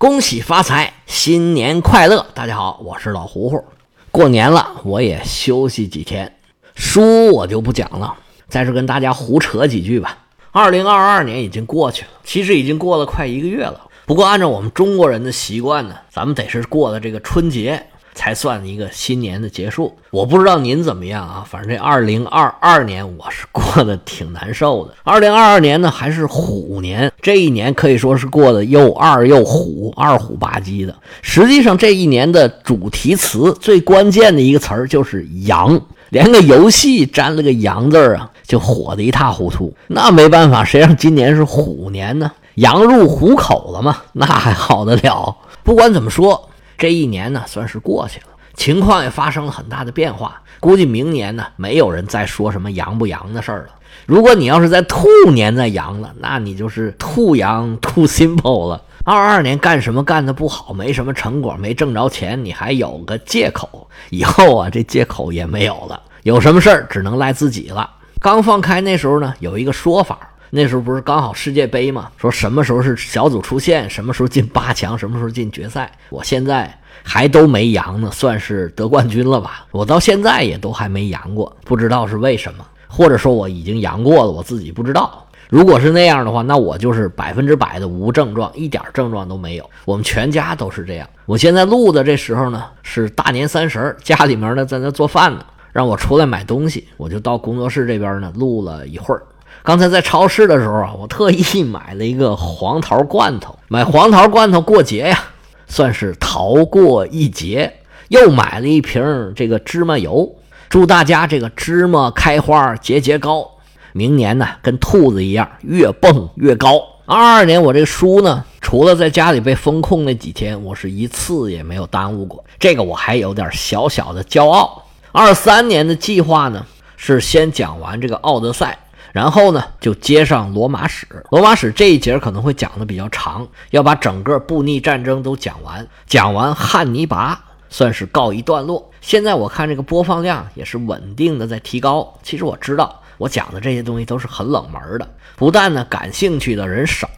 恭喜发财，新年快乐！大家好，我是老胡胡。过年了，我也休息几天，书我就不讲了，在这跟大家胡扯几句吧。二零二二年已经过去了，其实已经过了快一个月了。不过按照我们中国人的习惯呢，咱们得是过了这个春节。才算一个新年的结束。我不知道您怎么样啊，反正这二零二二年我是过得挺难受的。二零二二年呢还是虎年，这一年可以说是过得又二又虎，二虎吧唧的。实际上这一年的主题词最关键的一个词儿就是阳，连个游戏沾了个阳字儿啊，就火得一塌糊涂。那没办法，谁让今年是虎年呢？羊入虎口了嘛，那还好得了？不管怎么说。这一年呢，算是过去了，情况也发生了很大的变化。估计明年呢，没有人再说什么阳不阳的事儿了。如果你要是在兔年再阳了，那你就是兔阳兔 simple 了。二二年干什么干的不好，没什么成果，没挣着钱，你还有个借口。以后啊，这借口也没有了，有什么事儿只能赖自己了。刚放开那时候呢，有一个说法。那时候不是刚好世界杯嘛？说什么时候是小组出线，什么时候进八强，什么时候进决赛。我现在还都没阳呢，算是得冠军了吧？我到现在也都还没阳过，不知道是为什么，或者说我已经阳过了，我自己不知道。如果是那样的话，那我就是百分之百的无症状，一点症状都没有。我们全家都是这样。我现在录的这时候呢，是大年三十儿，家里面呢在那做饭呢，让我出来买东西，我就到工作室这边呢录了一会儿。刚才在超市的时候啊，我特意买了一个黄桃罐头，买黄桃罐头过节呀，算是逃过一劫。又买了一瓶这个芝麻油，祝大家这个芝麻开花节节高，明年呢跟兔子一样越蹦越高。二二年我这书呢，除了在家里被封控那几天，我是一次也没有耽误过，这个我还有点小小的骄傲。二三年的计划呢，是先讲完这个奥德赛。然后呢，就接上罗马史。罗马史这一节可能会讲的比较长，要把整个布匿战争都讲完。讲完汉尼拔，算是告一段落。现在我看这个播放量也是稳定的在提高。其实我知道，我讲的这些东西都是很冷门的，不但呢感兴趣的人少，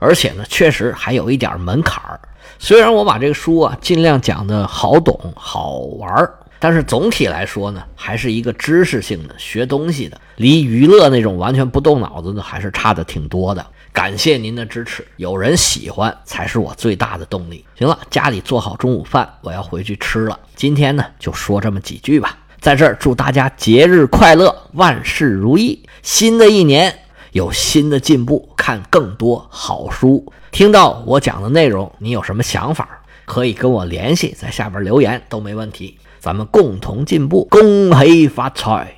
而且呢确实还有一点门槛儿。虽然我把这个书啊尽量讲的好懂好玩儿。但是总体来说呢，还是一个知识性的学东西的，离娱乐那种完全不动脑子的还是差的挺多的。感谢您的支持，有人喜欢才是我最大的动力。行了，家里做好中午饭，我要回去吃了。今天呢，就说这么几句吧。在这儿祝大家节日快乐，万事如意。新的一年有新的进步，看更多好书。听到我讲的内容，你有什么想法，可以跟我联系，在下边留言都没问题。咱们共同进步，恭喜发财！